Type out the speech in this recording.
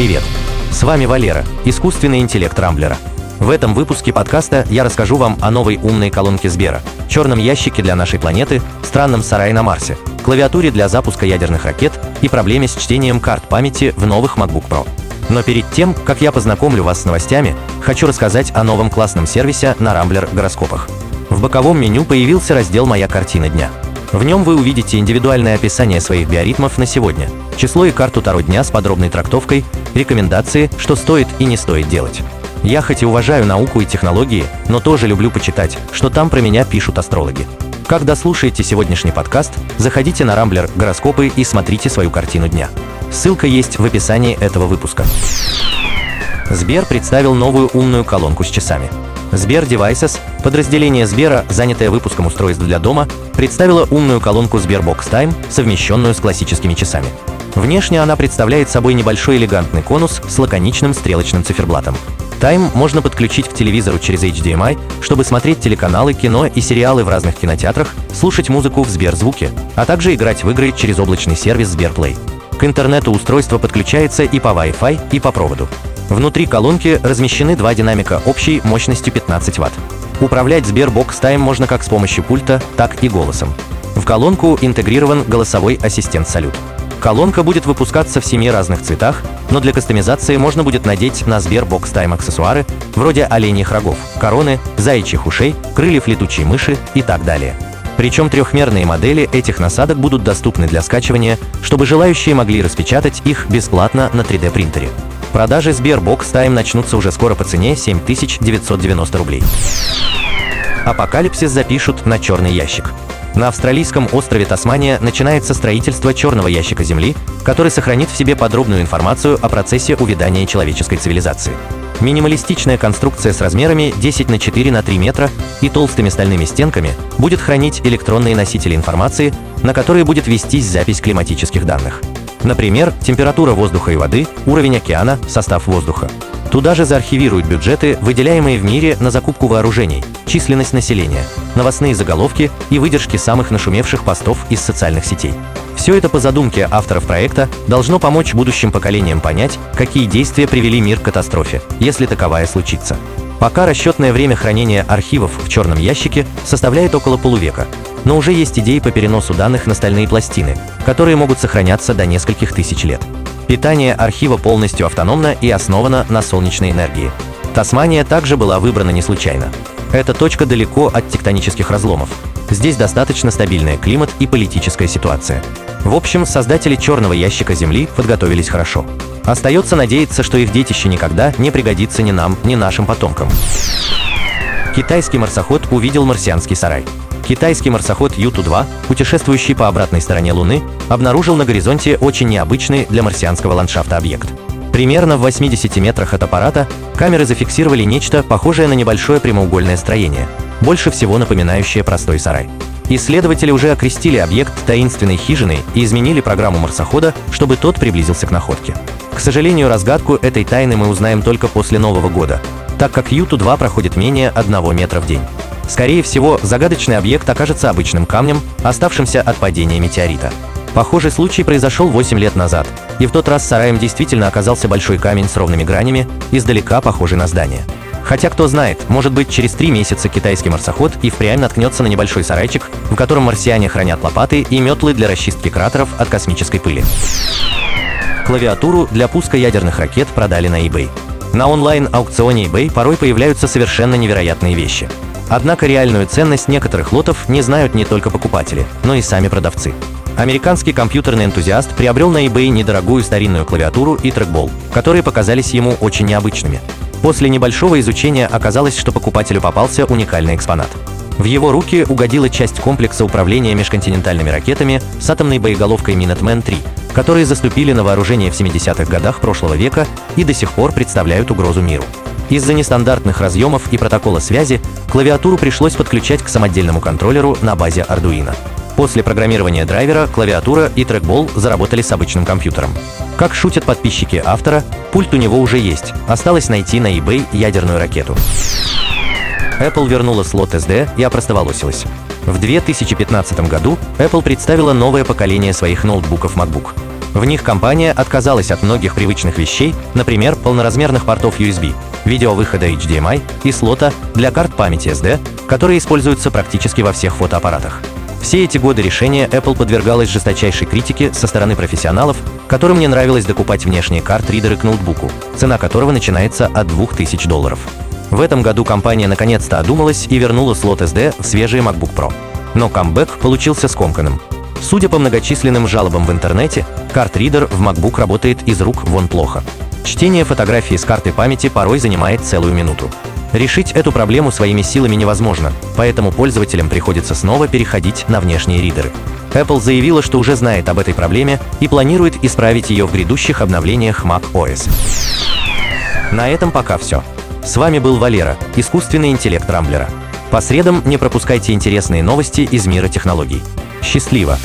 Привет! С вами Валера, искусственный интеллект Рамблера. В этом выпуске подкаста я расскажу вам о новой умной колонке Сбера, черном ящике для нашей планеты, странном сарае на Марсе, клавиатуре для запуска ядерных ракет и проблеме с чтением карт памяти в новых MacBook Pro. Но перед тем, как я познакомлю вас с новостями, хочу рассказать о новом классном сервисе на Рамблер гороскопах. В боковом меню появился раздел «Моя картина дня». В нем вы увидите индивидуальное описание своих биоритмов на сегодня, число и карту Таро дня с подробной трактовкой, рекомендации, что стоит и не стоит делать. Я хоть и уважаю науку и технологии, но тоже люблю почитать, что там про меня пишут астрологи. Как дослушаете сегодняшний подкаст, заходите на Рамблер гороскопы и смотрите свою картину дня. Ссылка есть в описании этого выпуска. Сбер представил новую умную колонку с часами. Сбер Devices, подразделение Сбера, занятое выпуском устройств для дома, представила умную колонку Sberbox Time, совмещенную с классическими часами. Внешне она представляет собой небольшой элегантный конус с лаконичным стрелочным циферблатом. Time можно подключить к телевизору через HDMI, чтобы смотреть телеканалы, кино и сериалы в разных кинотеатрах, слушать музыку в Сберзвуке, а также играть в игры через облачный сервис Сберплей. К интернету устройство подключается и по Wi-Fi, и по проводу. Внутри колонки размещены два динамика общей мощностью 15 Вт. Управлять Sberbox Time можно как с помощью пульта, так и голосом. В колонку интегрирован голосовой ассистент «Салют». Колонка будет выпускаться в семи разных цветах, но для кастомизации можно будет надеть на Sberbox Time аксессуары вроде оленьих рогов, короны, заячьих ушей, крыльев летучей мыши и так далее. Причем трехмерные модели этих насадок будут доступны для скачивания, чтобы желающие могли распечатать их бесплатно на 3D принтере. Продажи Sberbox Time начнутся уже скоро по цене 7990 рублей. Апокалипсис запишут на черный ящик. На австралийском острове Тасмания начинается строительство черного ящика Земли, который сохранит в себе подробную информацию о процессе увядания человеческой цивилизации. Минималистичная конструкция с размерами 10 на 4 на 3 метра и толстыми стальными стенками будет хранить электронные носители информации, на которые будет вестись запись климатических данных. Например, температура воздуха и воды, уровень океана, состав воздуха. Туда же заархивируют бюджеты, выделяемые в мире на закупку вооружений, численность населения, новостные заголовки и выдержки самых нашумевших постов из социальных сетей. Все это по задумке авторов проекта должно помочь будущим поколениям понять, какие действия привели мир к катастрофе, если таковая случится. Пока расчетное время хранения архивов в черном ящике составляет около полувека, но уже есть идеи по переносу данных на стальные пластины, которые могут сохраняться до нескольких тысяч лет. Питание архива полностью автономно и основано на солнечной энергии. Тасмания также была выбрана не случайно. Эта точка далеко от тектонических разломов. Здесь достаточно стабильный климат и политическая ситуация. В общем, создатели черного ящика Земли подготовились хорошо. Остается надеяться, что их детище никогда не пригодится ни нам, ни нашим потомкам. Китайский марсоход увидел марсианский сарай. Китайский марсоход Юту-2, путешествующий по обратной стороне Луны, обнаружил на горизонте очень необычный для марсианского ландшафта объект. Примерно в 80 метрах от аппарата камеры зафиксировали нечто похожее на небольшое прямоугольное строение, больше всего напоминающее простой сарай. Исследователи уже окрестили объект таинственной хижиной и изменили программу марсохода, чтобы тот приблизился к находке. К сожалению, разгадку этой тайны мы узнаем только после Нового года, так как Юту-2 проходит менее 1 метра в день. Скорее всего, загадочный объект окажется обычным камнем, оставшимся от падения метеорита. Похожий случай произошел 8 лет назад, и в тот раз сараем действительно оказался большой камень с ровными гранями, издалека похожий на здание. Хотя кто знает, может быть через три месяца китайский марсоход и впрямь наткнется на небольшой сарайчик, в котором марсиане хранят лопаты и метлы для расчистки кратеров от космической пыли. Клавиатуру для пуска ядерных ракет продали на eBay. На онлайн-аукционе eBay порой появляются совершенно невероятные вещи – Однако реальную ценность некоторых лотов не знают не только покупатели, но и сами продавцы. Американский компьютерный энтузиаст приобрел на eBay недорогую старинную клавиатуру и трекбол, которые показались ему очень необычными. После небольшого изучения оказалось, что покупателю попался уникальный экспонат. В его руки угодила часть комплекса управления межконтинентальными ракетами с атомной боеголовкой Minuteman-3, которые заступили на вооружение в 70-х годах прошлого века и до сих пор представляют угрозу миру. Из-за нестандартных разъемов и протокола связи клавиатуру пришлось подключать к самодельному контроллеру на базе Arduino. После программирования драйвера, клавиатура и трекбол заработали с обычным компьютером. Как шутят подписчики автора, пульт у него уже есть, осталось найти на eBay ядерную ракету. Apple вернула слот SD и опростоволосилась. В 2015 году Apple представила новое поколение своих ноутбуков MacBook. В них компания отказалась от многих привычных вещей, например, полноразмерных портов USB, видеовыхода HDMI и слота для карт памяти SD, которые используются практически во всех фотоаппаратах. Все эти годы решение Apple подвергалось жесточайшей критике со стороны профессионалов, которым не нравилось докупать внешние карт-ридеры к ноутбуку, цена которого начинается от 2000 долларов. В этом году компания наконец-то одумалась и вернула слот SD в свежие MacBook Pro. Но камбэк получился скомканным. Судя по многочисленным жалобам в интернете, карт-ридер в MacBook работает из рук вон плохо. Чтение фотографии с карты памяти порой занимает целую минуту. Решить эту проблему своими силами невозможно, поэтому пользователям приходится снова переходить на внешние ридеры. Apple заявила, что уже знает об этой проблеме и планирует исправить ее в грядущих обновлениях Mac OS. На этом пока все. С вами был Валера, искусственный интеллект Рамблера. По средам не пропускайте интересные новости из мира технологий. Счастливо!